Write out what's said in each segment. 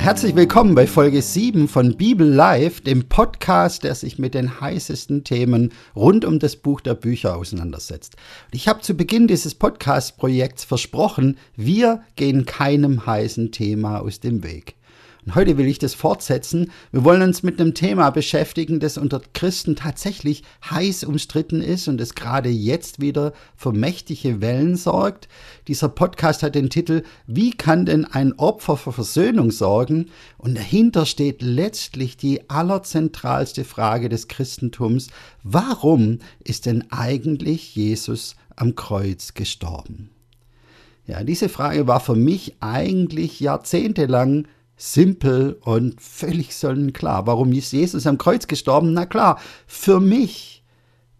herzlich willkommen bei Folge 7 von Bibel Live, dem Podcast, der sich mit den heißesten Themen rund um das Buch der Bücher auseinandersetzt. Ich habe zu Beginn dieses Podcast-Projekts versprochen, wir gehen keinem heißen Thema aus dem Weg. Und heute will ich das fortsetzen. Wir wollen uns mit einem Thema beschäftigen, das unter Christen tatsächlich heiß umstritten ist und es gerade jetzt wieder für mächtige Wellen sorgt. Dieser Podcast hat den Titel Wie kann denn ein Opfer für Versöhnung sorgen? Und dahinter steht letztlich die allerzentralste Frage des Christentums. Warum ist denn eigentlich Jesus am Kreuz gestorben? Ja, diese Frage war für mich eigentlich jahrzehntelang simpel und völlig sonnenklar. Warum ist Jesus am Kreuz gestorben? Na klar, für mich,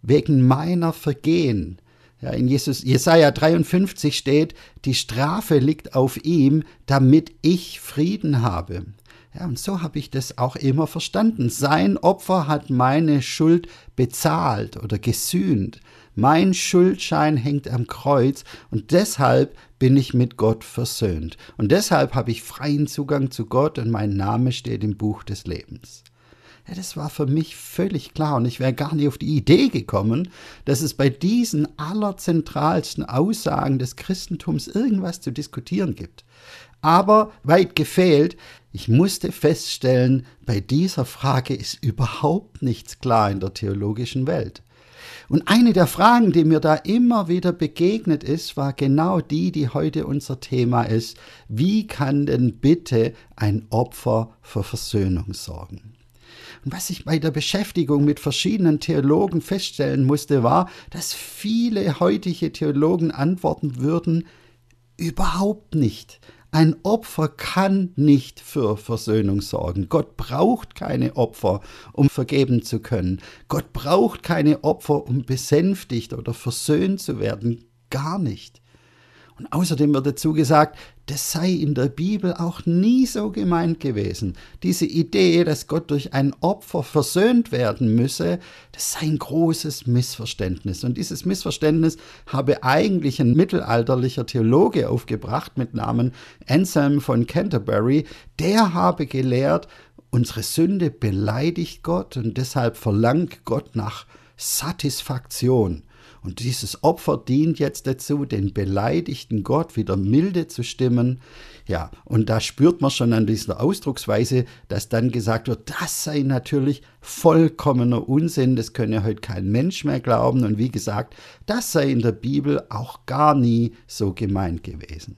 wegen meiner Vergehen. Ja, in Jesus, Jesaja 53 steht, die Strafe liegt auf ihm, damit ich Frieden habe. Ja, und so habe ich das auch immer verstanden. Sein Opfer hat meine Schuld bezahlt oder gesühnt. Mein Schuldschein hängt am Kreuz und deshalb bin ich mit Gott versöhnt. Und deshalb habe ich freien Zugang zu Gott und mein Name steht im Buch des Lebens. Ja, das war für mich völlig klar und ich wäre gar nicht auf die Idee gekommen, dass es bei diesen allerzentralsten Aussagen des Christentums irgendwas zu diskutieren gibt. Aber weit gefehlt, ich musste feststellen, bei dieser Frage ist überhaupt nichts klar in der theologischen Welt. Und eine der Fragen, die mir da immer wieder begegnet ist, war genau die, die heute unser Thema ist. Wie kann denn bitte ein Opfer für Versöhnung sorgen? Und was ich bei der Beschäftigung mit verschiedenen Theologen feststellen musste, war, dass viele heutige Theologen antworten würden, überhaupt nicht. Ein Opfer kann nicht für Versöhnung sorgen. Gott braucht keine Opfer, um vergeben zu können. Gott braucht keine Opfer, um besänftigt oder versöhnt zu werden. Gar nicht. Und außerdem wird dazu gesagt, das sei in der Bibel auch nie so gemeint gewesen. Diese Idee, dass Gott durch ein Opfer versöhnt werden müsse, das sei ein großes Missverständnis. Und dieses Missverständnis habe eigentlich ein mittelalterlicher Theologe aufgebracht mit Namen Anselm von Canterbury. Der habe gelehrt, unsere Sünde beleidigt Gott und deshalb verlangt Gott nach Satisfaktion. Und dieses Opfer dient jetzt dazu, den beleidigten Gott wieder milde zu stimmen. Ja, und da spürt man schon an dieser Ausdrucksweise, dass dann gesagt wird, das sei natürlich vollkommener Unsinn, das könne heute kein Mensch mehr glauben. Und wie gesagt, das sei in der Bibel auch gar nie so gemeint gewesen.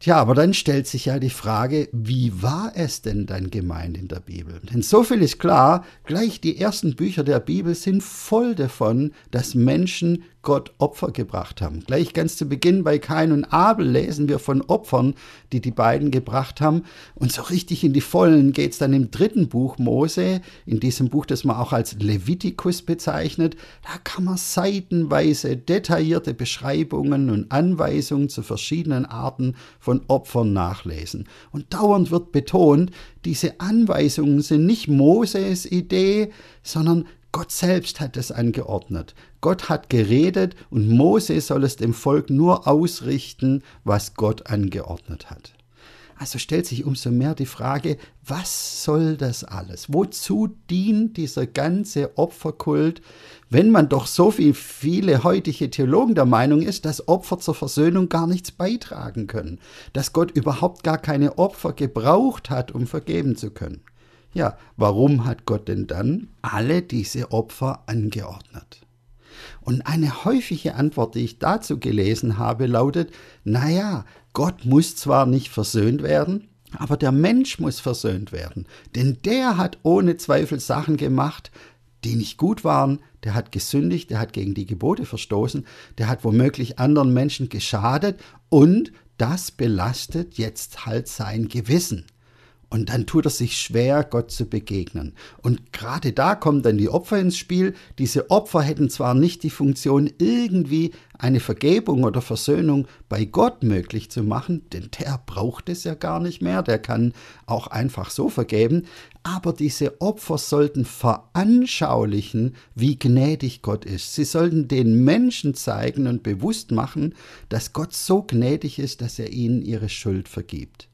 Tja, aber dann stellt sich ja die Frage, wie war es denn dann gemeint in der Bibel? Denn so viel ist klar, gleich die ersten Bücher der Bibel sind voll davon, dass Menschen Gott Opfer gebracht haben. Gleich ganz zu Beginn bei Kain und Abel lesen wir von Opfern, die die beiden gebracht haben. Und so richtig in die Vollen geht es dann im dritten Buch Mose, in diesem Buch, das man auch als Levitikus bezeichnet. Da kann man seitenweise detaillierte Beschreibungen und Anweisungen zu verschiedenen Arten von Opfern nachlesen. Und dauernd wird betont, diese Anweisungen sind nicht Moses Idee, sondern Gott selbst hat es angeordnet. Gott hat geredet und Mose soll es dem Volk nur ausrichten, was Gott angeordnet hat. Also stellt sich umso mehr die Frage, was soll das alles? Wozu dient dieser ganze Opferkult, wenn man doch so wie viele heutige Theologen der Meinung ist, dass Opfer zur Versöhnung gar nichts beitragen können, dass Gott überhaupt gar keine Opfer gebraucht hat, um vergeben zu können? Ja, warum hat Gott denn dann alle diese Opfer angeordnet? Und eine häufige Antwort, die ich dazu gelesen habe, lautet, naja, Gott muss zwar nicht versöhnt werden, aber der Mensch muss versöhnt werden, denn der hat ohne Zweifel Sachen gemacht, die nicht gut waren, der hat gesündigt, der hat gegen die Gebote verstoßen, der hat womöglich anderen Menschen geschadet und das belastet jetzt halt sein Gewissen. Und dann tut er sich schwer, Gott zu begegnen. Und gerade da kommen dann die Opfer ins Spiel. Diese Opfer hätten zwar nicht die Funktion, irgendwie eine Vergebung oder Versöhnung bei Gott möglich zu machen, denn der braucht es ja gar nicht mehr, der kann auch einfach so vergeben, aber diese Opfer sollten veranschaulichen, wie gnädig Gott ist. Sie sollten den Menschen zeigen und bewusst machen, dass Gott so gnädig ist, dass er ihnen ihre Schuld vergibt.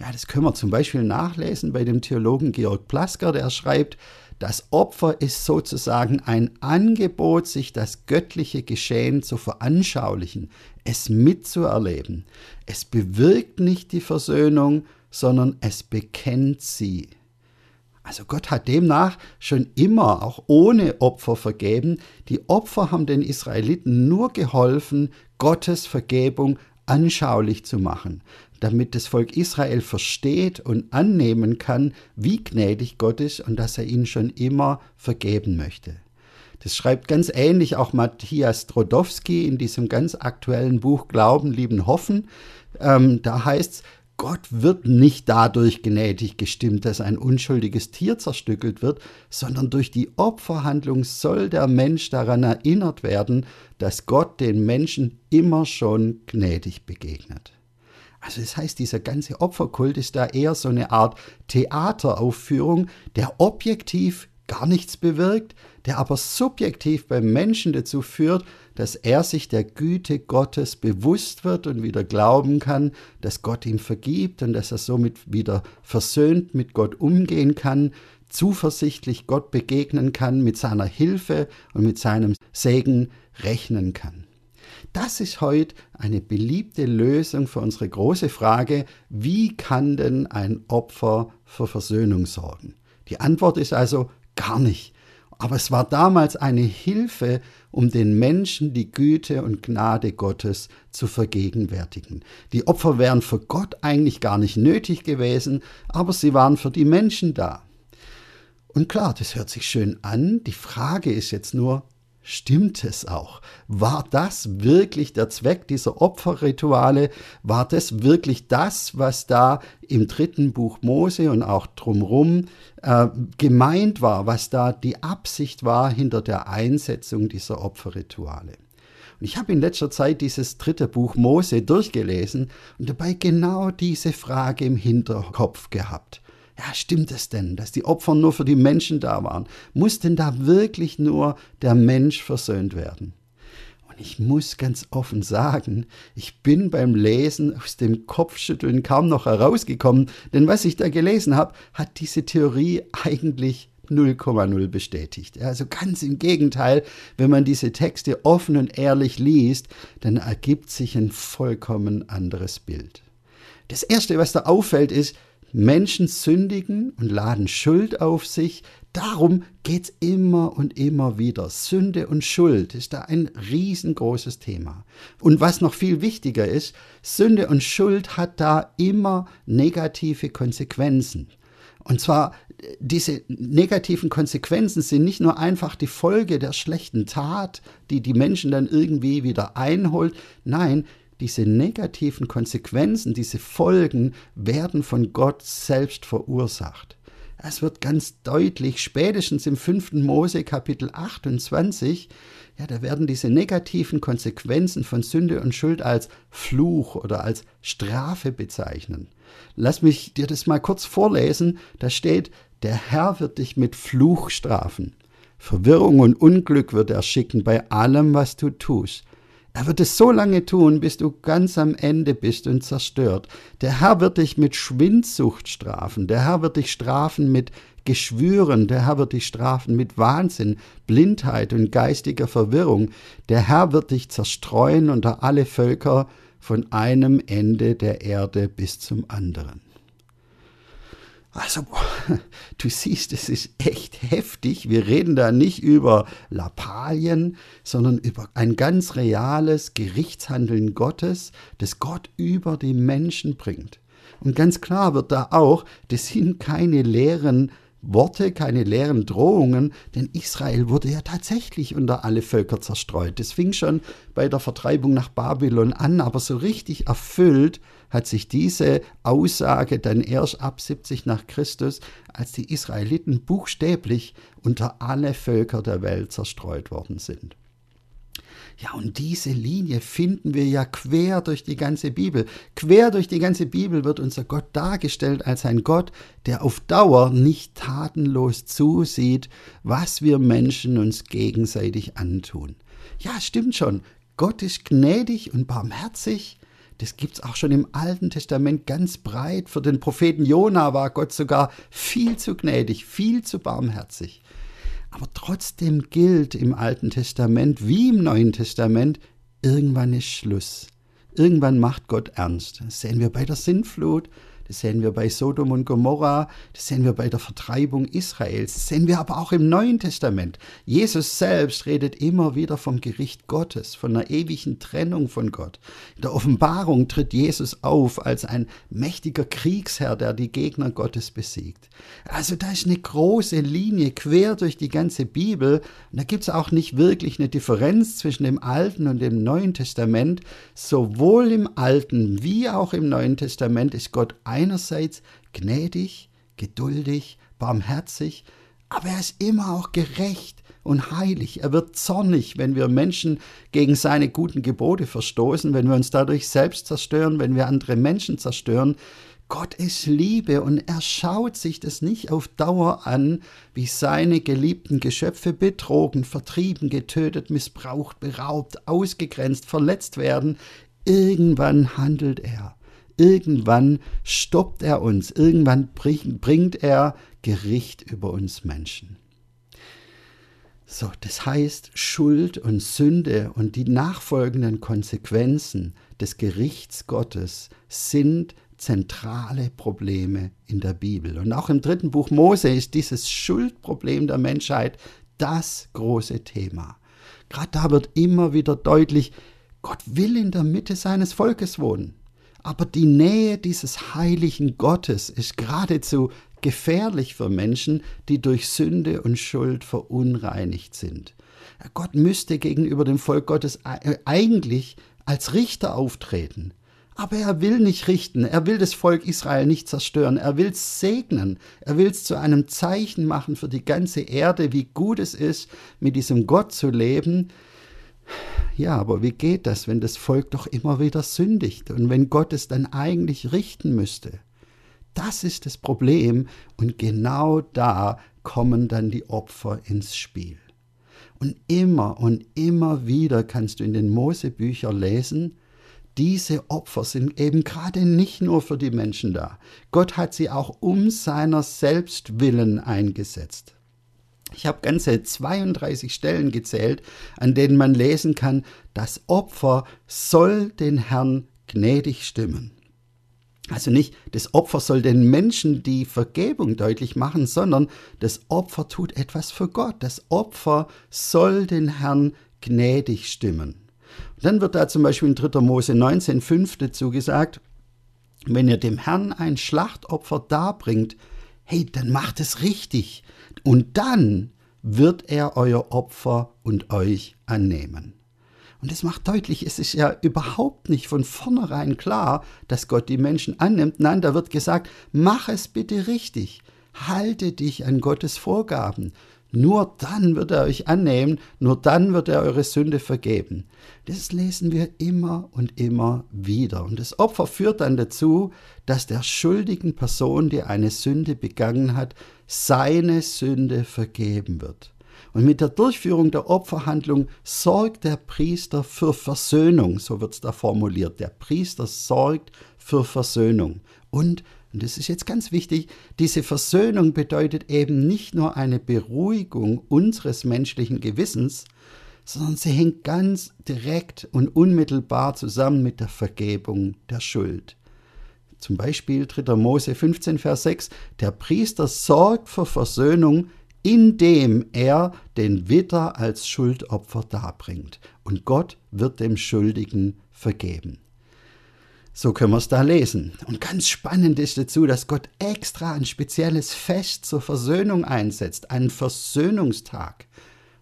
Ja, das können wir zum Beispiel nachlesen bei dem Theologen Georg Plasker, der schreibt, das Opfer ist sozusagen ein Angebot, sich das göttliche Geschehen zu veranschaulichen, es mitzuerleben. Es bewirkt nicht die Versöhnung, sondern es bekennt sie. Also Gott hat demnach schon immer, auch ohne Opfer vergeben. Die Opfer haben den Israeliten nur geholfen, Gottes Vergebung anschaulich zu machen damit das Volk Israel versteht und annehmen kann, wie gnädig Gott ist und dass er ihnen schon immer vergeben möchte. Das schreibt ganz ähnlich auch Matthias Drodowski in diesem ganz aktuellen Buch Glauben, Lieben, Hoffen. Ähm, da heißt es, Gott wird nicht dadurch gnädig gestimmt, dass ein unschuldiges Tier zerstückelt wird, sondern durch die Opferhandlung soll der Mensch daran erinnert werden, dass Gott den Menschen immer schon gnädig begegnet. Also das heißt, dieser ganze Opferkult ist da eher so eine Art Theateraufführung, der objektiv gar nichts bewirkt, der aber subjektiv beim Menschen dazu führt, dass er sich der Güte Gottes bewusst wird und wieder glauben kann, dass Gott ihm vergibt und dass er somit wieder versöhnt mit Gott umgehen kann, zuversichtlich Gott begegnen kann, mit seiner Hilfe und mit seinem Segen rechnen kann. Das ist heute eine beliebte Lösung für unsere große Frage, wie kann denn ein Opfer für Versöhnung sorgen? Die Antwort ist also gar nicht. Aber es war damals eine Hilfe, um den Menschen die Güte und Gnade Gottes zu vergegenwärtigen. Die Opfer wären für Gott eigentlich gar nicht nötig gewesen, aber sie waren für die Menschen da. Und klar, das hört sich schön an. Die Frage ist jetzt nur, Stimmt es auch? War das wirklich der Zweck dieser Opferrituale? War das wirklich das, was da im dritten Buch Mose und auch drumherum äh, gemeint war, was da die Absicht war hinter der Einsetzung dieser Opferrituale? Und ich habe in letzter Zeit dieses dritte Buch Mose durchgelesen und dabei genau diese Frage im Hinterkopf gehabt. Ja, stimmt es denn, dass die Opfer nur für die Menschen da waren? Muss denn da wirklich nur der Mensch versöhnt werden? Und ich muss ganz offen sagen, ich bin beim Lesen aus dem Kopfschütteln kaum noch herausgekommen, denn was ich da gelesen habe, hat diese Theorie eigentlich 0,0 bestätigt. Also ganz im Gegenteil, wenn man diese Texte offen und ehrlich liest, dann ergibt sich ein vollkommen anderes Bild. Das Erste, was da auffällt, ist, Menschen sündigen und laden Schuld auf sich. Darum geht es immer und immer wieder. Sünde und Schuld ist da ein riesengroßes Thema. Und was noch viel wichtiger ist, Sünde und Schuld hat da immer negative Konsequenzen. Und zwar, diese negativen Konsequenzen sind nicht nur einfach die Folge der schlechten Tat, die die Menschen dann irgendwie wieder einholt. Nein, diese negativen Konsequenzen, diese Folgen werden von Gott selbst verursacht. Es wird ganz deutlich, spätestens im 5. Mose Kapitel 28, ja, da werden diese negativen Konsequenzen von Sünde und Schuld als Fluch oder als Strafe bezeichnen. Lass mich dir das mal kurz vorlesen. Da steht, der Herr wird dich mit Fluch strafen. Verwirrung und Unglück wird er schicken bei allem, was du tust. Er wird es so lange tun, bis du ganz am Ende bist und zerstört. Der Herr wird dich mit Schwindsucht strafen. Der Herr wird dich strafen mit Geschwüren. Der Herr wird dich strafen mit Wahnsinn, Blindheit und geistiger Verwirrung. Der Herr wird dich zerstreuen unter alle Völker von einem Ende der Erde bis zum anderen. Also, du siehst, es ist echt heftig. Wir reden da nicht über Lappalien, sondern über ein ganz reales Gerichtshandeln Gottes, das Gott über die Menschen bringt. Und ganz klar wird da auch, das sind keine leeren Worte, keine leeren Drohungen, denn Israel wurde ja tatsächlich unter alle Völker zerstreut. Das fing schon bei der Vertreibung nach Babylon an, aber so richtig erfüllt hat sich diese Aussage dann erst ab 70 nach Christus, als die Israeliten buchstäblich unter alle Völker der Welt zerstreut worden sind. Ja, und diese Linie finden wir ja quer durch die ganze Bibel. Quer durch die ganze Bibel wird unser Gott dargestellt als ein Gott, der auf Dauer nicht tatenlos zusieht, was wir Menschen uns gegenseitig antun. Ja, stimmt schon. Gott ist gnädig und barmherzig, Das gibt es auch schon im Alten Testament ganz breit. Für den Propheten Jona war Gott sogar viel zu gnädig, viel zu barmherzig. Aber trotzdem gilt im Alten Testament wie im Neuen Testament, irgendwann ist Schluss. Irgendwann macht Gott ernst. Das sehen wir bei der Sintflut, das sehen wir bei Sodom und Gomorra, das sehen wir bei der Vertreibung Israels, das sehen wir aber auch im Neuen Testament. Jesus selbst redet immer wieder vom Gericht Gottes, von einer ewigen Trennung von Gott. In der Offenbarung tritt Jesus auf als ein mächtiger Kriegsherr, der die Gegner Gottes besiegt. Also da ist eine große Linie quer durch die ganze Bibel. Und da gibt es auch nicht wirklich eine Differenz zwischen dem Alten und dem Neuen Testament. Sowohl im Alten wie auch im Neuen Testament ist Gott einerseits gnädig, geduldig, barmherzig, aber er ist immer auch gerecht und heilig. Er wird zornig, wenn wir Menschen gegen seine guten Gebote verstoßen, wenn wir uns dadurch selbst zerstören, wenn wir andere Menschen zerstören. Gott ist Liebe und er schaut sich das nicht auf Dauer an, wie seine geliebten Geschöpfe betrogen, vertrieben, getötet, missbraucht, beraubt, ausgegrenzt, verletzt werden. Irgendwann handelt er. Irgendwann stoppt er uns, irgendwann bringt er Gericht über uns Menschen. So, das heißt, Schuld und Sünde und die nachfolgenden Konsequenzen des Gerichts Gottes sind zentrale Probleme in der Bibel. Und auch im dritten Buch Mose ist dieses Schuldproblem der Menschheit das große Thema. Gerade da wird immer wieder deutlich, Gott will in der Mitte seines Volkes wohnen. Aber die Nähe dieses heiligen Gottes ist geradezu gefährlich für Menschen, die durch Sünde und Schuld verunreinigt sind. Gott müsste gegenüber dem Volk Gottes eigentlich als Richter auftreten. Aber er will nicht richten, er will das Volk Israel nicht zerstören, er will es segnen, er will es zu einem Zeichen machen für die ganze Erde, wie gut es ist, mit diesem Gott zu leben, ja, aber wie geht das, wenn das Volk doch immer wieder sündigt und wenn Gott es dann eigentlich richten müsste? Das ist das Problem und genau da kommen dann die Opfer ins Spiel. Und immer und immer wieder kannst du in den Mosebüchern lesen, diese Opfer sind eben gerade nicht nur für die Menschen da. Gott hat sie auch um seiner selbst willen eingesetzt. Ich habe ganze 32 Stellen gezählt, an denen man lesen kann, das Opfer soll den Herrn gnädig stimmen. Also nicht, das Opfer soll den Menschen die Vergebung deutlich machen, sondern das Opfer tut etwas für Gott. Das Opfer soll den Herrn gnädig stimmen. Und dann wird da zum Beispiel in 3. Mose 19, 5 dazu gesagt, wenn ihr dem Herrn ein Schlachtopfer darbringt, hey, dann macht es richtig. Und dann wird er euer Opfer und euch annehmen. Und es macht deutlich, es ist ja überhaupt nicht von vornherein klar, dass Gott die Menschen annimmt. Nein, da wird gesagt, mach es bitte richtig. Halte dich an Gottes Vorgaben. Nur dann wird er euch annehmen, nur dann wird er eure Sünde vergeben. Das lesen wir immer und immer wieder. Und das Opfer führt dann dazu, dass der schuldigen Person, die eine Sünde begangen hat, seine Sünde vergeben wird. Und mit der Durchführung der Opferhandlung sorgt der Priester für Versöhnung, so wird es da formuliert. Der Priester sorgt für Versöhnung. Und und das ist jetzt ganz wichtig, diese Versöhnung bedeutet eben nicht nur eine Beruhigung unseres menschlichen Gewissens, sondern sie hängt ganz direkt und unmittelbar zusammen mit der Vergebung der Schuld. Zum Beispiel 3. Mose 15, Vers 6, der Priester sorgt für Versöhnung, indem er den Witter als Schuldopfer darbringt. Und Gott wird dem Schuldigen vergeben. So können wir es da lesen. Und ganz spannend ist dazu, dass Gott extra ein spezielles Fest zur Versöhnung einsetzt, einen Versöhnungstag.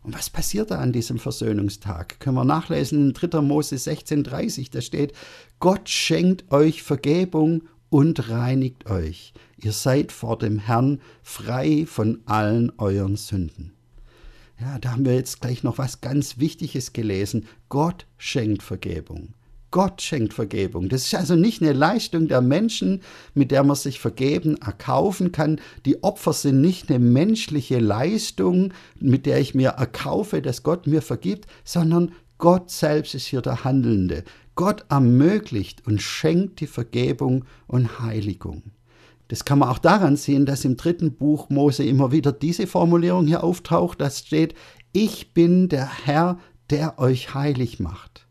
Und was passiert da an diesem Versöhnungstag? Können wir nachlesen in 3. Mose 16,30, da steht: Gott schenkt euch Vergebung und reinigt euch. Ihr seid vor dem Herrn frei von allen euren Sünden. Ja, da haben wir jetzt gleich noch was ganz Wichtiges gelesen. Gott schenkt Vergebung. Gott schenkt Vergebung. Das ist also nicht eine Leistung der Menschen, mit der man sich vergeben erkaufen kann. Die Opfer sind nicht eine menschliche Leistung, mit der ich mir erkaufe, dass Gott mir vergibt, sondern Gott selbst ist hier der Handelnde. Gott ermöglicht und schenkt die Vergebung und Heiligung. Das kann man auch daran sehen, dass im dritten Buch Mose immer wieder diese Formulierung hier auftaucht, das steht, ich bin der Herr, der euch heilig macht.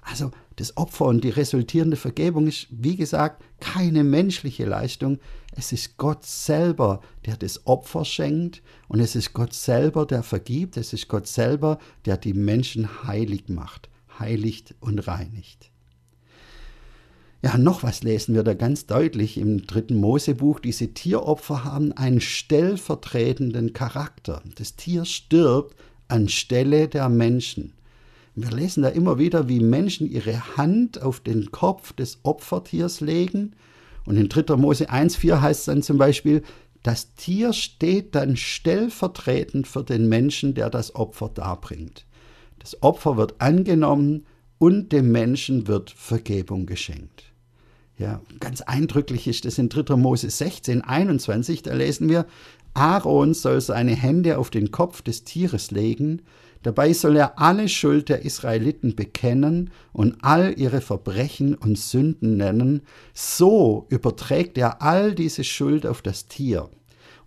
Also das Opfer und die resultierende Vergebung ist, wie gesagt, keine menschliche Leistung. Es ist Gott selber, der das Opfer schenkt und es ist Gott selber, der vergibt. Es ist Gott selber, der die Menschen heilig macht, heiligt und reinigt. Ja, noch was lesen wir da ganz deutlich im dritten Mosebuch. Diese Tieropfer haben einen stellvertretenden Charakter. Das Tier stirbt anstelle der Menschen. Wir lesen da immer wieder, wie Menschen ihre Hand auf den Kopf des Opfertiers legen. Und in 3. Mose 1,4 heißt es dann zum Beispiel, das Tier steht dann stellvertretend für den Menschen, der das Opfer darbringt. Das Opfer wird angenommen und dem Menschen wird Vergebung geschenkt. Ja, ganz eindrücklich ist das in 3. Mose 16, 21, da lesen wir, Aaron soll seine Hände auf den Kopf des Tieres legen, dabei soll er alle Schuld der Israeliten bekennen und all ihre Verbrechen und Sünden nennen, so überträgt er all diese Schuld auf das Tier.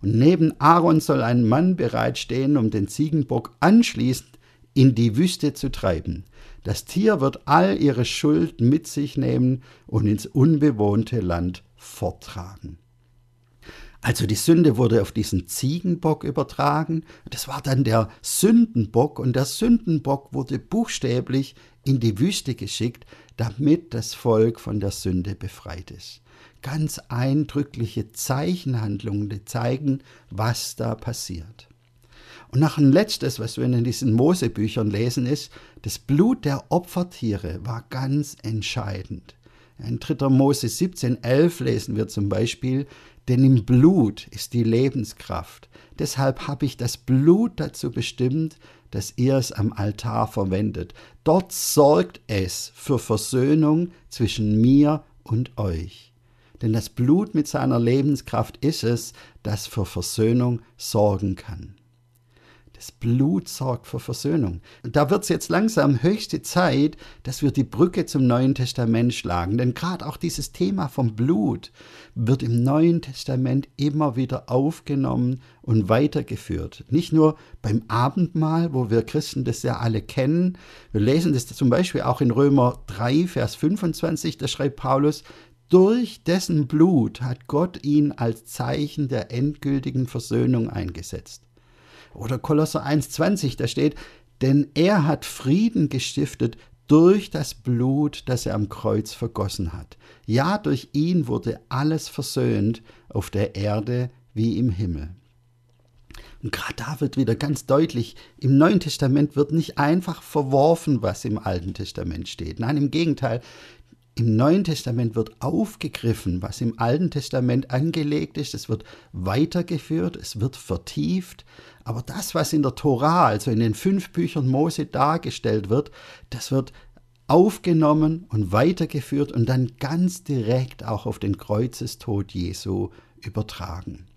Und neben Aaron soll ein Mann bereitstehen, um den Ziegenbock anschließend in die Wüste zu treiben. Das Tier wird all ihre Schuld mit sich nehmen und ins unbewohnte Land forttragen. Also die Sünde wurde auf diesen Ziegenbock übertragen. Das war dann der Sündenbock und der Sündenbock wurde buchstäblich in die Wüste geschickt, damit das Volk von der Sünde befreit ist. Ganz eindrückliche Zeichenhandlungen, die zeigen, was da passiert. Und noch ein letztes, was wir in diesen Mosebüchern lesen, ist, das Blut der Opfertiere war ganz entscheidend. In 3. Mose 17, 11 lesen wir zum Beispiel, denn im Blut ist die Lebenskraft. Deshalb habe ich das Blut dazu bestimmt, dass ihr es am Altar verwendet. Dort sorgt es für Versöhnung zwischen mir und euch. Denn das Blut mit seiner Lebenskraft ist es, das für Versöhnung sorgen kann. Das Blut sorgt für Versöhnung. Und da wird es jetzt langsam höchste Zeit, dass wir die Brücke zum Neuen Testament schlagen. Denn gerade auch dieses Thema vom Blut wird im Neuen Testament immer wieder aufgenommen und weitergeführt. Nicht nur beim Abendmahl, wo wir Christen das ja alle kennen. Wir lesen das zum Beispiel auch in Römer 3, Vers 25, da schreibt Paulus, durch dessen Blut hat Gott ihn als Zeichen der endgültigen Versöhnung eingesetzt. Oder Kolosser 1,20, da steht, denn er hat Frieden gestiftet durch das Blut, das er am Kreuz vergossen hat. Ja, durch ihn wurde alles versöhnt auf der Erde wie im Himmel. Und gerade da wird wieder ganz deutlich, im Neuen Testament wird nicht einfach verworfen, was im Alten Testament steht. Nein, im Gegenteil, im Neuen Testament wird aufgegriffen, was im Alten Testament angelegt ist, es wird weitergeführt, es wird vertieft, aber das, was in der Tora, also in den fünf Büchern Mose dargestellt wird, das wird aufgenommen und weitergeführt und dann ganz direkt auch auf den Kreuzestod Jesu übertragen.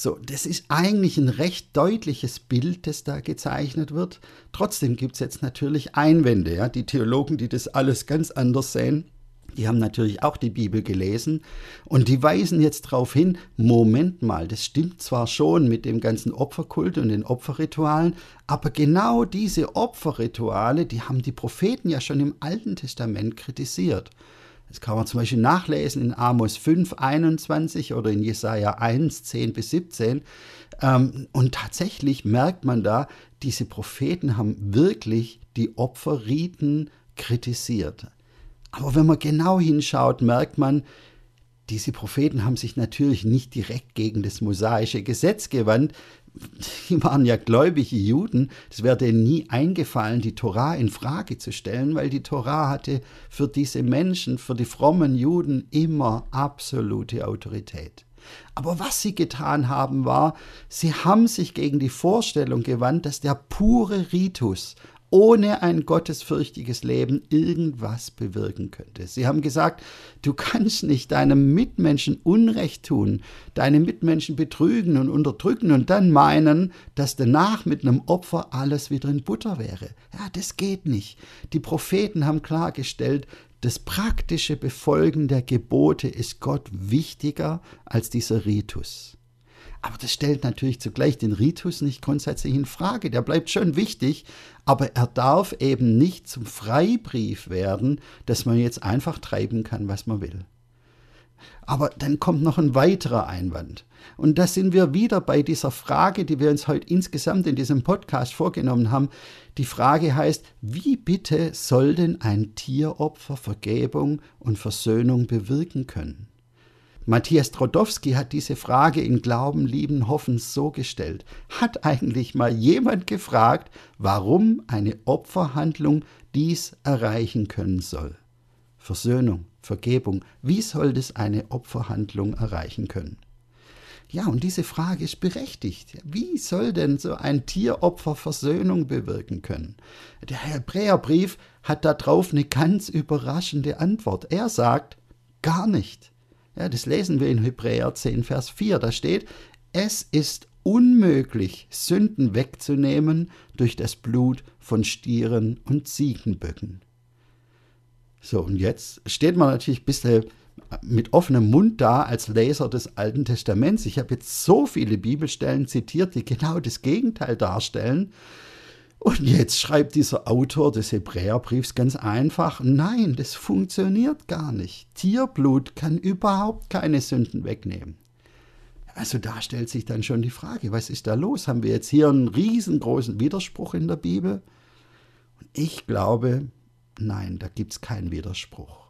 So, das ist eigentlich ein recht deutliches Bild, das da gezeichnet wird. Trotzdem gibt es jetzt natürlich Einwände. Ja? Die Theologen, die das alles ganz anders sehen, die haben natürlich auch die Bibel gelesen und die weisen jetzt darauf hin, Moment mal, das stimmt zwar schon mit dem ganzen Opferkult und den Opferritualen, aber genau diese Opferrituale, die haben die Propheten ja schon im Alten Testament kritisiert. Das kann man zum Beispiel nachlesen in Amos 5, 21 oder in Jesaja 1, 10 bis 17. Ähm, und tatsächlich merkt man da, diese Propheten haben wirklich die Opferriten kritisiert. Aber wenn man genau hinschaut, merkt man, diese Propheten haben sich natürlich nicht direkt gegen das mosaische Gesetz gewandt, die waren ja gläubige Juden, es wäre denen nie eingefallen, die Torah in Frage zu stellen, weil die Torah hatte für diese Menschen, für die frommen Juden immer absolute Autorität. Aber was sie getan haben, war, sie haben sich gegen die Vorstellung gewandt, dass der pure Ritus ohne ein gottesfürchtiges Leben irgendwas bewirken könnte. Sie haben gesagt, du kannst nicht deinem Mitmenschen Unrecht tun, deine Mitmenschen betrügen und unterdrücken und dann meinen, dass danach mit einem Opfer alles wieder in Butter wäre. Ja, das geht nicht. Die Propheten haben klargestellt, das praktische Befolgen der Gebote ist Gott wichtiger als dieser Ritus. Aber das stellt natürlich zugleich den Ritus nicht grundsätzlich in Frage. Der bleibt schon wichtig, aber er darf eben nicht zum Freibrief werden, dass man jetzt einfach treiben kann, was man will. Aber dann kommt noch ein weiterer Einwand. Und da sind wir wieder bei dieser Frage, die wir uns heute insgesamt in diesem Podcast vorgenommen haben. Die Frage heißt, wie bitte soll denn ein Tieropfer Vergebung und Versöhnung bewirken können? Matthias Trodowski hat diese Frage in Glauben, Lieben, Hoffen so gestellt. Hat eigentlich mal jemand gefragt, warum eine Opferhandlung dies erreichen können soll? Versöhnung, Vergebung, wie soll das eine Opferhandlung erreichen können? Ja, und diese Frage ist berechtigt. Wie soll denn so ein Tieropfer Versöhnung bewirken können? Der Hebräerbrief hat darauf eine ganz überraschende Antwort. Er sagt, gar nicht. Ja, das lesen wir in Hebräer 10, Vers 4. Da steht, es ist unmöglich, Sünden wegzunehmen durch das Blut von Stieren und Ziegenböcken. So, und jetzt steht man natürlich ein bisschen mit offenem Mund da als Leser des Alten Testaments. Ich habe jetzt so viele Bibelstellen zitiert, die genau das Gegenteil darstellen. Und jetzt schreibt dieser Autor des Hebräerbriefs ganz einfach, nein, das funktioniert gar nicht. Tierblut kann überhaupt keine Sünden wegnehmen. Also da stellt sich dann schon die Frage, was ist da los? Haben wir jetzt hier einen riesengroßen Widerspruch in der Bibel? Und ich glaube, nein, da gibt es keinen Widerspruch.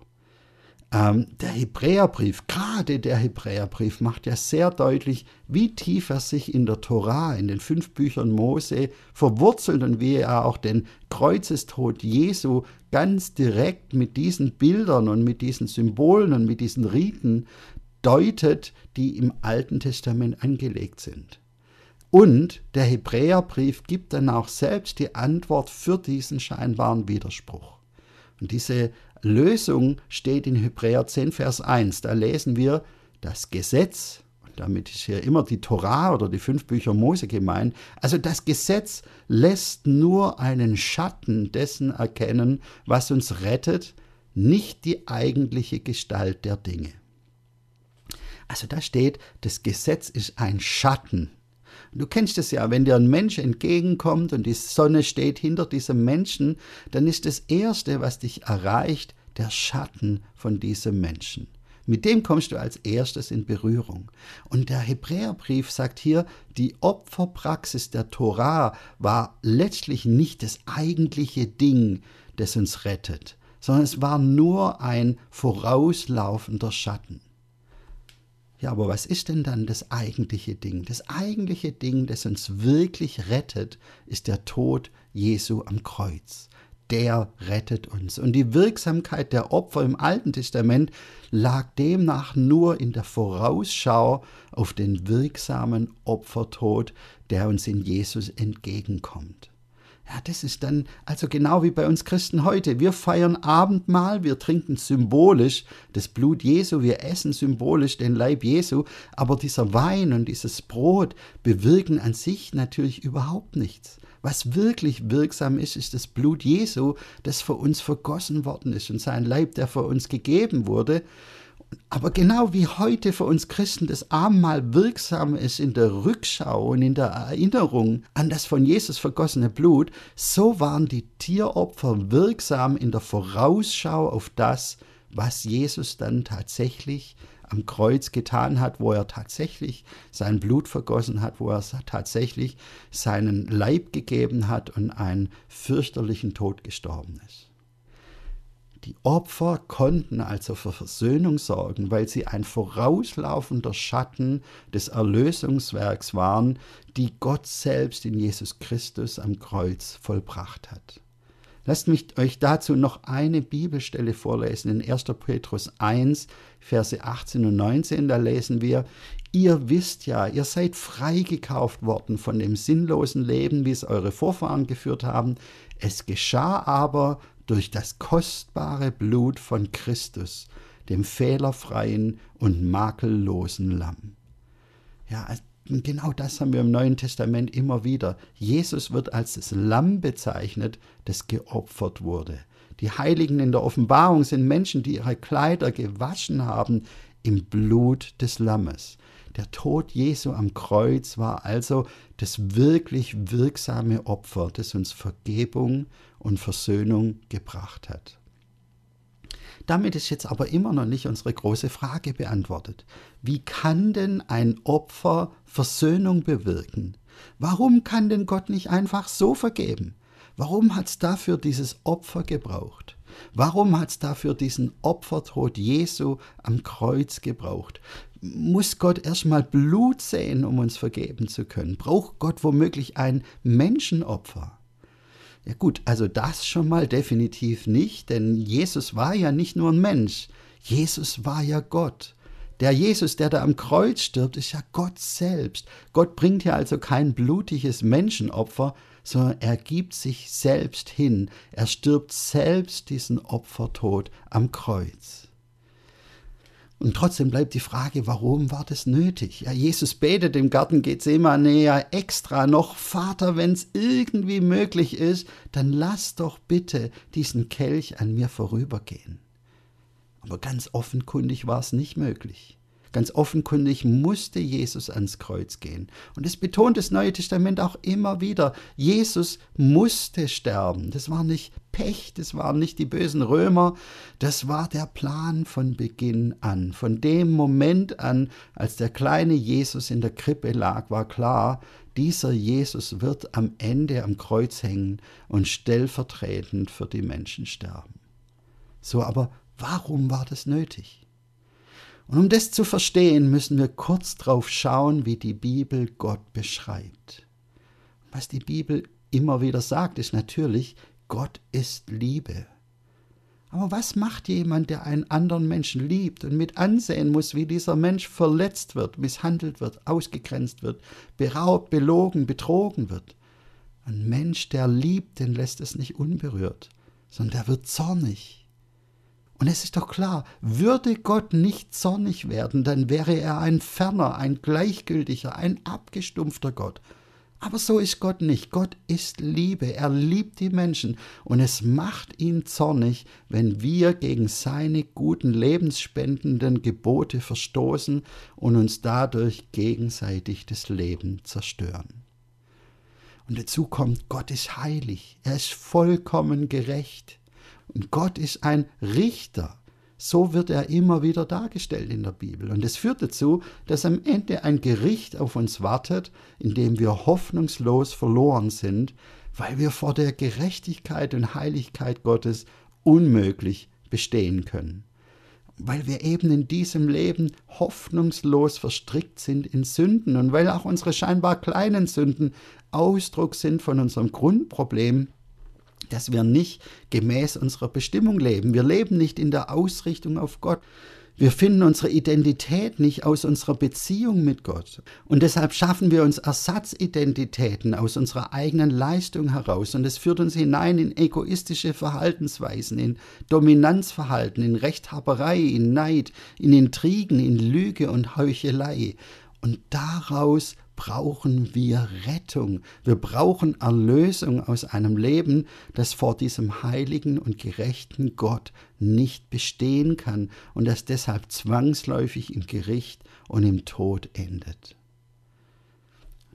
Ähm, der Hebräerbrief, gerade der Hebräerbrief, macht ja sehr deutlich, wie tief er sich in der Tora, in den fünf Büchern Mose verwurzelt und wie er auch den Kreuzestod Jesu ganz direkt mit diesen Bildern und mit diesen Symbolen und mit diesen Riten deutet, die im Alten Testament angelegt sind. Und der Hebräerbrief gibt dann auch selbst die Antwort für diesen scheinbaren Widerspruch. Und diese Lösung steht in Hebräer 10, Vers 1. Da lesen wir, das Gesetz, und damit ist hier immer die Torah oder die fünf Bücher Mose gemeint, also das Gesetz lässt nur einen Schatten dessen erkennen, was uns rettet, nicht die eigentliche Gestalt der Dinge. Also da steht, das Gesetz ist ein Schatten Du kennst es ja, wenn dir ein Mensch entgegenkommt und die Sonne steht hinter diesem Menschen, dann ist das Erste, was dich erreicht, der Schatten von diesem Menschen. Mit dem kommst du als erstes in Berührung. Und der Hebräerbrief sagt hier, die Opferpraxis der Torah war letztlich nicht das eigentliche Ding, das uns rettet, sondern es war nur ein vorauslaufender Schatten. Ja, aber was ist denn dann das eigentliche Ding? Das eigentliche Ding, das uns wirklich rettet, ist der Tod Jesu am Kreuz. Der rettet uns. Und die Wirksamkeit der Opfer im Alten Testament lag demnach nur in der Vorausschau auf den wirksamen Opfertod, der uns in Jesus entgegenkommt. Ja, das ist dann also genau wie bei uns Christen heute. Wir feiern Abendmahl, wir trinken symbolisch das Blut Jesu, wir essen symbolisch den Leib Jesu, aber dieser Wein und dieses Brot bewirken an sich natürlich überhaupt nichts. Was wirklich wirksam ist, ist das Blut Jesu, das für uns vergossen worden ist und sein Leib, der für uns gegeben wurde. Aber genau wie heute für uns Christen das Abendmahl wirksam ist in der Rückschau und in der Erinnerung an das von Jesus vergossene Blut, so waren die Tieropfer wirksam in der Vorausschau auf das, was Jesus dann tatsächlich am Kreuz getan hat, wo er tatsächlich sein Blut vergossen hat, wo er tatsächlich seinen Leib gegeben hat und einen fürchterlichen Tod gestorben ist. Die Opfer konnten also für Versöhnung sorgen, weil sie ein vorauslaufender Schatten des Erlösungswerks waren, die Gott selbst in Jesus Christus am Kreuz vollbracht hat. Lasst mich euch dazu noch eine Bibelstelle vorlesen in 1. Petrus 1, Verse 18 und 19. Da lesen wir, Ihr wisst ja, ihr seid freigekauft worden von dem sinnlosen Leben, wie es eure Vorfahren geführt haben. Es geschah aber durch das kostbare Blut von Christus, dem fehlerfreien und makellosen Lamm. Ja, genau das haben wir im Neuen Testament immer wieder. Jesus wird als das Lamm bezeichnet, das geopfert wurde. Die Heiligen in der Offenbarung sind Menschen, die ihre Kleider gewaschen haben im Blut des Lammes. Der Tod Jesu am Kreuz war also das wirklich wirksame Opfer, das uns Vergebung und Versöhnung gebracht hat. Damit ist jetzt aber immer noch nicht unsere große Frage beantwortet. Wie kann denn ein Opfer Versöhnung bewirken? Warum kann denn Gott nicht einfach so vergeben? Warum hat es dafür dieses Opfer gebraucht? Warum hat es dafür diesen Opfertod Jesu am Kreuz gebraucht? Muss Gott erstmal Blut sehen, um uns vergeben zu können? Braucht Gott womöglich ein Menschenopfer? Ja gut, also das schon mal definitiv nicht, denn Jesus war ja nicht nur ein Mensch, Jesus war ja Gott. Der Jesus, der da am Kreuz stirbt, ist ja Gott selbst. Gott bringt ja also kein blutiges Menschenopfer, sondern er gibt sich selbst hin. Er stirbt selbst diesen Opfertod am Kreuz. Und trotzdem bleibt die Frage, warum war das nötig? Ja, Jesus betet im Garten Gethsemane ja extra noch, Vater, wenn es irgendwie möglich ist, dann lass doch bitte diesen Kelch an mir vorübergehen. Aber ganz offenkundig war es nicht möglich. Ganz offenkundig musste Jesus ans Kreuz gehen. Und es betont das Neue Testament auch immer wieder. Jesus musste sterben. Das war nicht Pech, das waren nicht die bösen Römer, das war der Plan von Beginn an. Von dem Moment an, als der kleine Jesus in der Krippe lag, war klar, dieser Jesus wird am Ende am Kreuz hängen und stellvertretend für die Menschen sterben. So, aber warum war das nötig? Und um das zu verstehen, müssen wir kurz drauf schauen, wie die Bibel Gott beschreibt. Was die Bibel immer wieder sagt, ist natürlich, Gott ist Liebe. Aber was macht jemand, der einen anderen Menschen liebt und mit ansehen muss, wie dieser Mensch verletzt wird, misshandelt wird, ausgegrenzt wird, beraubt, belogen, betrogen wird? Ein Mensch, der liebt, den lässt es nicht unberührt, sondern der wird zornig. Und es ist doch klar, würde Gott nicht zornig werden, dann wäre er ein ferner, ein gleichgültiger, ein abgestumpfter Gott. Aber so ist Gott nicht. Gott ist Liebe. Er liebt die Menschen. Und es macht ihn zornig, wenn wir gegen seine guten lebensspendenden Gebote verstoßen und uns dadurch gegenseitig das Leben zerstören. Und dazu kommt, Gott ist heilig. Er ist vollkommen gerecht. Und Gott ist ein Richter. So wird er immer wieder dargestellt in der Bibel. Und es führt dazu, dass am Ende ein Gericht auf uns wartet, in dem wir hoffnungslos verloren sind, weil wir vor der Gerechtigkeit und Heiligkeit Gottes unmöglich bestehen können. Weil wir eben in diesem Leben hoffnungslos verstrickt sind in Sünden und weil auch unsere scheinbar kleinen Sünden Ausdruck sind von unserem Grundproblem, dass wir nicht gemäß unserer Bestimmung leben. Wir leben nicht in der Ausrichtung auf Gott. Wir finden unsere Identität nicht aus unserer Beziehung mit Gott. Und deshalb schaffen wir uns Ersatzidentitäten aus unserer eigenen Leistung heraus. Und es führt uns hinein in egoistische Verhaltensweisen, in Dominanzverhalten, in Rechthaberei, in Neid, in Intrigen, in Lüge und Heuchelei. Und daraus brauchen wir Rettung. Wir brauchen Erlösung aus einem Leben, das vor diesem heiligen und gerechten Gott nicht bestehen kann und das deshalb zwangsläufig im Gericht und im Tod endet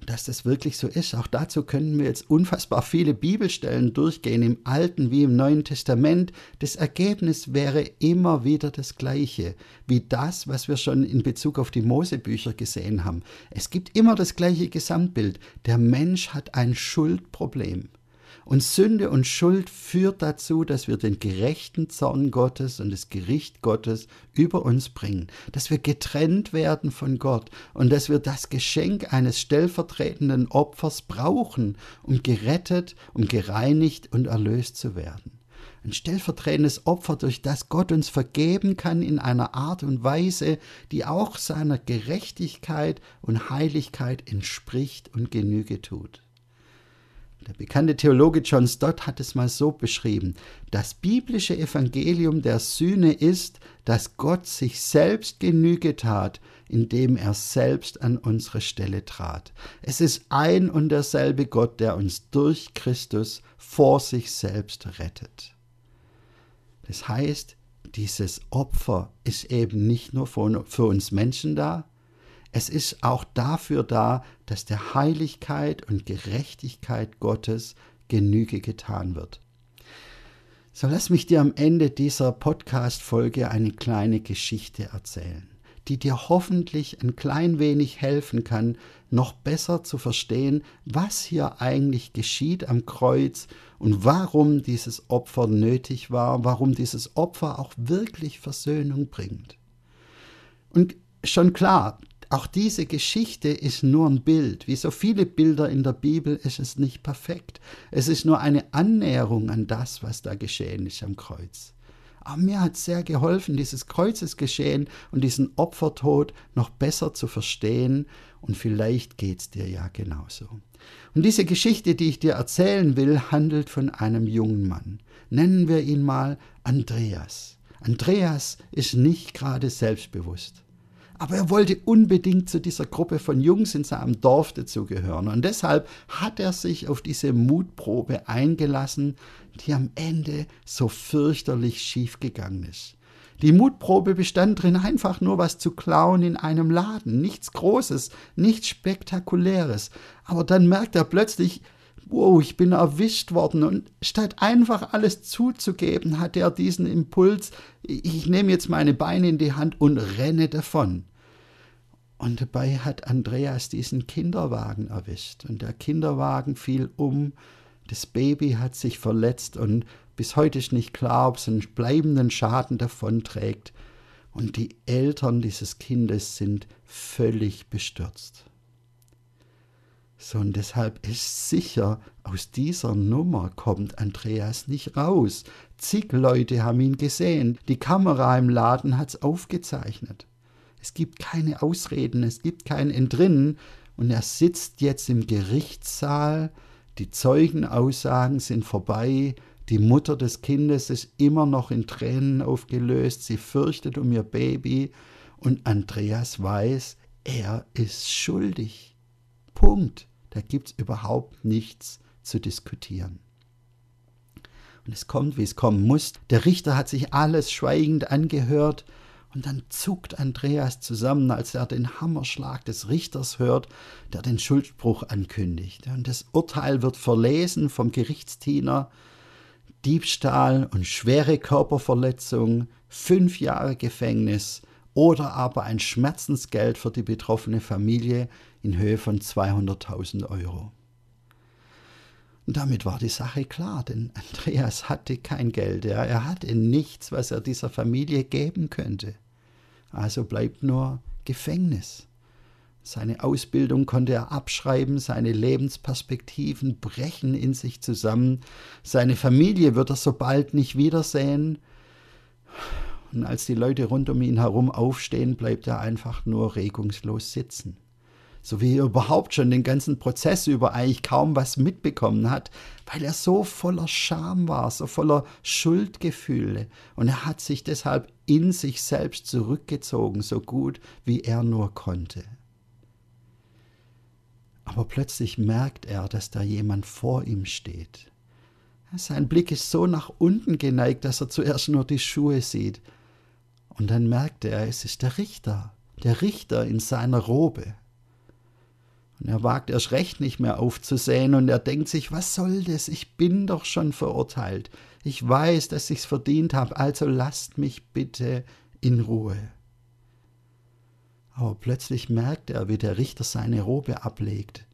dass das wirklich so ist. Auch dazu können wir jetzt unfassbar viele Bibelstellen durchgehen, im Alten wie im Neuen Testament. Das Ergebnis wäre immer wieder das gleiche, wie das, was wir schon in Bezug auf die Mosebücher gesehen haben. Es gibt immer das gleiche Gesamtbild. Der Mensch hat ein Schuldproblem. Und Sünde und Schuld führt dazu, dass wir den gerechten Zorn Gottes und das Gericht Gottes über uns bringen, dass wir getrennt werden von Gott und dass wir das Geschenk eines stellvertretenden Opfers brauchen, um gerettet, um gereinigt und erlöst zu werden ein stellvertretendes Opfer, durch das Gott uns vergeben kann in einer Art und Weise, die auch seiner Gerechtigkeit und Heiligkeit entspricht und Genüge tut. Der bekannte Theologe John Stott hat es mal so beschrieben. Das biblische Evangelium der Sühne ist, dass Gott sich selbst Genüge tat, indem er selbst an unsere Stelle trat. Es ist ein und derselbe Gott, der uns durch Christus vor sich selbst rettet. Das heißt, dieses Opfer ist eben nicht nur für uns Menschen da, es ist auch dafür da, dass der Heiligkeit und Gerechtigkeit Gottes Genüge getan wird. So lass mich dir am Ende dieser Podcast-Folge eine kleine Geschichte erzählen die dir hoffentlich ein klein wenig helfen kann, noch besser zu verstehen, was hier eigentlich geschieht am Kreuz und warum dieses Opfer nötig war, warum dieses Opfer auch wirklich Versöhnung bringt. Und schon klar, auch diese Geschichte ist nur ein Bild. Wie so viele Bilder in der Bibel ist es nicht perfekt. Es ist nur eine Annäherung an das, was da geschehen ist am Kreuz. Aber mir hat sehr geholfen, dieses Kreuzesgeschehen und diesen Opfertod noch besser zu verstehen. Und vielleicht geht's dir ja genauso. Und diese Geschichte, die ich dir erzählen will, handelt von einem jungen Mann. Nennen wir ihn mal Andreas. Andreas ist nicht gerade selbstbewusst. Aber er wollte unbedingt zu dieser Gruppe von Jungs in seinem Dorf dazugehören. Und deshalb hat er sich auf diese Mutprobe eingelassen, die am Ende so fürchterlich schief gegangen ist. Die Mutprobe bestand drin, einfach nur was zu klauen in einem Laden. Nichts Großes, nichts Spektakuläres. Aber dann merkt er plötzlich, wow, ich bin erwischt worden. Und statt einfach alles zuzugeben, hat er diesen Impuls, ich nehme jetzt meine Beine in die Hand und renne davon. Und dabei hat Andreas diesen Kinderwagen erwischt und der Kinderwagen fiel um, das Baby hat sich verletzt und bis heute ist nicht klar, ob es einen bleibenden Schaden davonträgt. Und die Eltern dieses Kindes sind völlig bestürzt. So, und deshalb ist sicher, aus dieser Nummer kommt Andreas nicht raus. Zig Leute haben ihn gesehen, die Kamera im Laden hat's aufgezeichnet. Es gibt keine Ausreden, es gibt kein Entrinnen. Und er sitzt jetzt im Gerichtssaal, die Zeugenaussagen sind vorbei, die Mutter des Kindes ist immer noch in Tränen aufgelöst, sie fürchtet um ihr Baby und Andreas weiß, er ist schuldig. Punkt. Da gibt es überhaupt nichts zu diskutieren. Und es kommt, wie es kommen muss. Der Richter hat sich alles schweigend angehört und dann zuckt Andreas zusammen, als er den Hammerschlag des Richters hört, der den Schuldspruch ankündigt. Und das Urteil wird verlesen vom Gerichtsdiener. Diebstahl und schwere Körperverletzung, fünf Jahre Gefängnis oder aber ein Schmerzensgeld für die betroffene Familie in Höhe von 200.000 Euro. Und damit war die Sache klar, denn Andreas hatte kein Geld, er hatte nichts, was er dieser Familie geben könnte. Also bleibt nur Gefängnis. Seine Ausbildung konnte er abschreiben, seine Lebensperspektiven brechen in sich zusammen, seine Familie wird er so bald nicht wiedersehen. Und als die Leute rund um ihn herum aufstehen, bleibt er einfach nur regungslos sitzen so wie er überhaupt schon den ganzen Prozess über eigentlich kaum was mitbekommen hat, weil er so voller Scham war, so voller Schuldgefühle. Und er hat sich deshalb in sich selbst zurückgezogen, so gut wie er nur konnte. Aber plötzlich merkt er, dass da jemand vor ihm steht. Sein Blick ist so nach unten geneigt, dass er zuerst nur die Schuhe sieht. Und dann merkt er, es ist der Richter, der Richter in seiner Robe. Und er wagt erst recht nicht mehr aufzusehen und er denkt sich, was soll das? Ich bin doch schon verurteilt. Ich weiß, dass ich's verdient habe, also lasst mich bitte in Ruhe. Aber plötzlich merkt er, wie der Richter seine Robe ablegt.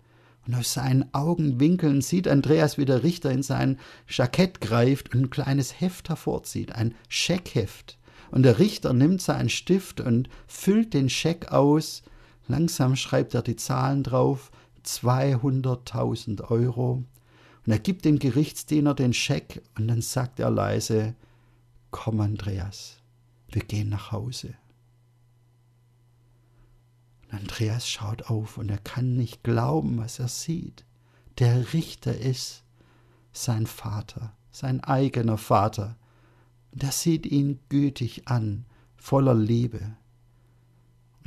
Und aus seinen Augenwinkeln sieht Andreas, wie der Richter in sein Jackett greift und ein kleines Heft hervorzieht, ein Scheckheft. Und der Richter nimmt seinen Stift und füllt den Scheck aus. Langsam schreibt er die Zahlen drauf, 200.000 Euro. Und er gibt dem Gerichtsdiener den Scheck und dann sagt er leise, Komm, Andreas, wir gehen nach Hause. Und Andreas schaut auf und er kann nicht glauben, was er sieht. Der Richter ist sein Vater, sein eigener Vater. Und er sieht ihn gütig an, voller Liebe.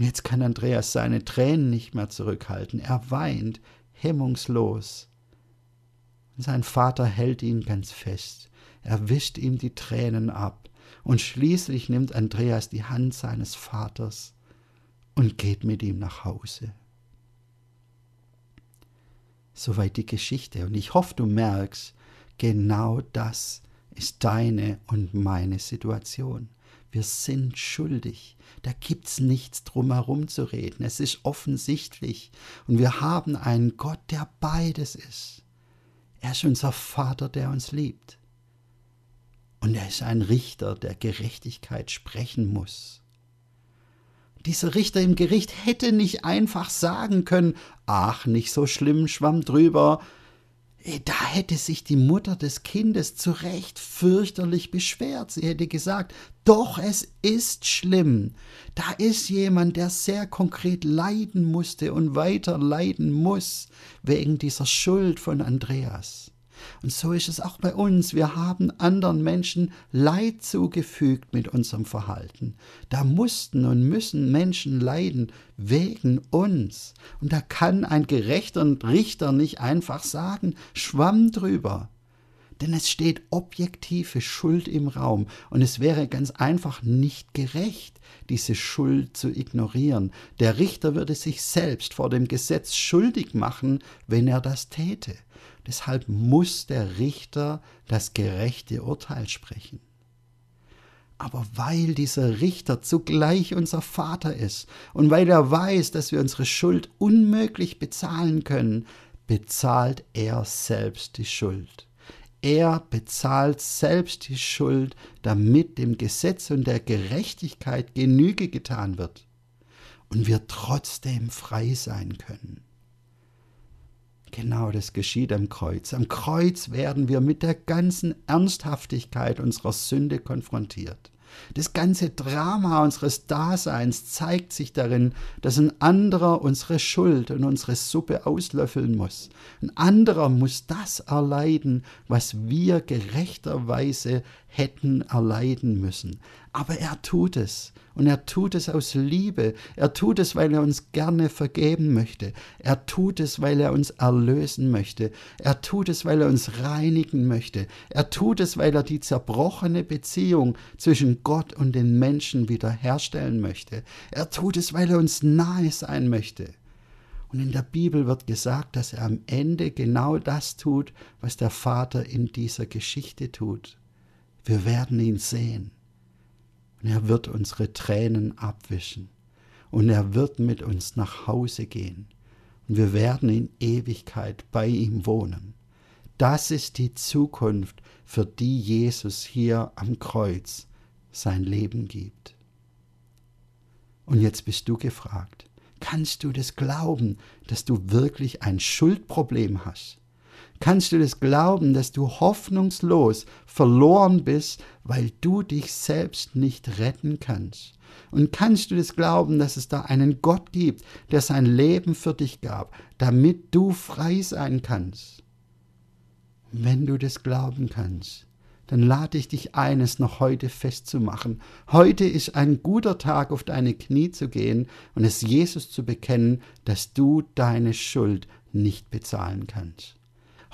Jetzt kann Andreas seine Tränen nicht mehr zurückhalten. Er weint hemmungslos. Sein Vater hält ihn ganz fest. Er wischt ihm die Tränen ab. Und schließlich nimmt Andreas die Hand seines Vaters und geht mit ihm nach Hause. Soweit die Geschichte. Und ich hoffe, du merkst, genau das ist deine und meine Situation. Wir sind schuldig. Da gibt's nichts drum herum zu reden. Es ist offensichtlich. Und wir haben einen Gott, der beides ist. Er ist unser Vater, der uns liebt. Und er ist ein Richter, der Gerechtigkeit sprechen muss. Dieser Richter im Gericht hätte nicht einfach sagen können, ach, nicht so schlimm, schwamm drüber. Da hätte sich die Mutter des Kindes zu Recht fürchterlich beschwert. Sie hätte gesagt, doch, es ist schlimm. Da ist jemand, der sehr konkret leiden musste und weiter leiden muss wegen dieser Schuld von Andreas. Und so ist es auch bei uns. Wir haben anderen Menschen Leid zugefügt mit unserem Verhalten. Da mussten und müssen Menschen leiden wegen uns. Und da kann ein gerechter Richter nicht einfach sagen, schwamm drüber. Denn es steht objektive Schuld im Raum und es wäre ganz einfach nicht gerecht, diese Schuld zu ignorieren. Der Richter würde sich selbst vor dem Gesetz schuldig machen, wenn er das täte. Deshalb muss der Richter das gerechte Urteil sprechen. Aber weil dieser Richter zugleich unser Vater ist und weil er weiß, dass wir unsere Schuld unmöglich bezahlen können, bezahlt er selbst die Schuld. Er bezahlt selbst die Schuld, damit dem Gesetz und der Gerechtigkeit Genüge getan wird und wir trotzdem frei sein können. Genau das geschieht am Kreuz. Am Kreuz werden wir mit der ganzen Ernsthaftigkeit unserer Sünde konfrontiert. Das ganze Drama unseres Daseins zeigt sich darin, dass ein anderer unsere Schuld und unsere Suppe auslöffeln muss. Ein anderer muss das erleiden, was wir gerechterweise hätten erleiden müssen. Aber er tut es. Und er tut es aus Liebe. Er tut es, weil er uns gerne vergeben möchte. Er tut es, weil er uns erlösen möchte. Er tut es, weil er uns reinigen möchte. Er tut es, weil er die zerbrochene Beziehung zwischen Gott und den Menschen wiederherstellen möchte. Er tut es, weil er uns nahe sein möchte. Und in der Bibel wird gesagt, dass er am Ende genau das tut, was der Vater in dieser Geschichte tut. Wir werden ihn sehen. Und er wird unsere Tränen abwischen. Und er wird mit uns nach Hause gehen. Und wir werden in Ewigkeit bei ihm wohnen. Das ist die Zukunft, für die Jesus hier am Kreuz sein Leben gibt. Und jetzt bist du gefragt, kannst du das glauben, dass du wirklich ein Schuldproblem hast? Kannst du das glauben, dass du hoffnungslos verloren bist, weil du dich selbst nicht retten kannst? Und kannst du das glauben, dass es da einen Gott gibt, der sein Leben für dich gab, damit du frei sein kannst? Wenn du das glauben kannst, dann lade ich dich ein, es noch heute festzumachen. Heute ist ein guter Tag, auf deine Knie zu gehen und es Jesus zu bekennen, dass du deine Schuld nicht bezahlen kannst.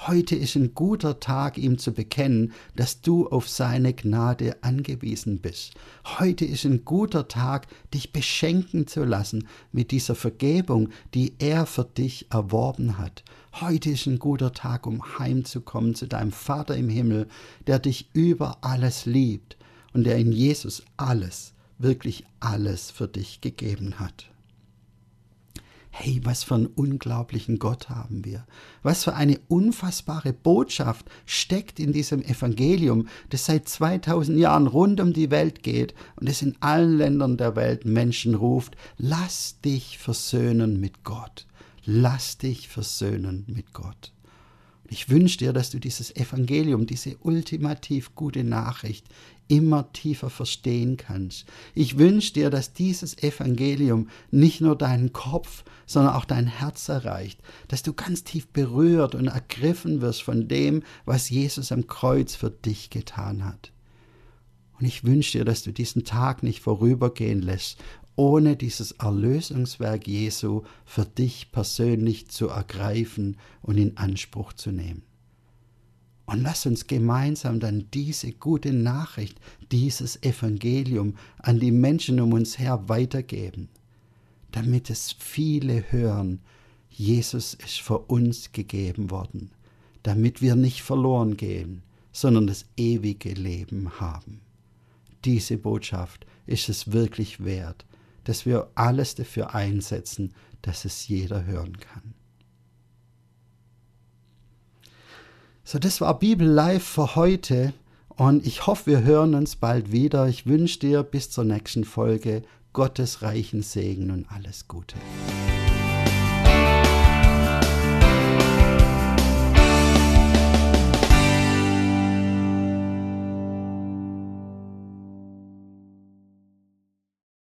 Heute ist ein guter Tag, ihm zu bekennen, dass du auf seine Gnade angewiesen bist. Heute ist ein guter Tag, dich beschenken zu lassen mit dieser Vergebung, die er für dich erworben hat. Heute ist ein guter Tag, um heimzukommen zu deinem Vater im Himmel, der dich über alles liebt und der in Jesus alles, wirklich alles für dich gegeben hat. Hey, was für einen unglaublichen Gott haben wir. Was für eine unfassbare Botschaft steckt in diesem Evangelium, das seit 2000 Jahren rund um die Welt geht und es in allen Ländern der Welt Menschen ruft, lass dich versöhnen mit Gott. Lass dich versöhnen mit Gott. Ich wünsche dir, dass du dieses Evangelium, diese ultimativ gute Nachricht immer tiefer verstehen kannst. Ich wünsche dir, dass dieses Evangelium nicht nur deinen Kopf, sondern auch dein Herz erreicht, dass du ganz tief berührt und ergriffen wirst von dem, was Jesus am Kreuz für dich getan hat. Und ich wünsche dir, dass du diesen Tag nicht vorübergehen lässt, ohne dieses Erlösungswerk Jesu für dich persönlich zu ergreifen und in Anspruch zu nehmen. Und lass uns gemeinsam dann diese gute Nachricht, dieses Evangelium an die Menschen um uns her weitergeben, damit es viele hören, Jesus ist für uns gegeben worden, damit wir nicht verloren gehen, sondern das ewige Leben haben. Diese Botschaft ist es wirklich wert, dass wir alles dafür einsetzen, dass es jeder hören kann. So, das war Bibel Live für heute und ich hoffe, wir hören uns bald wieder. Ich wünsche dir bis zur nächsten Folge Gottes reichen Segen und alles Gute.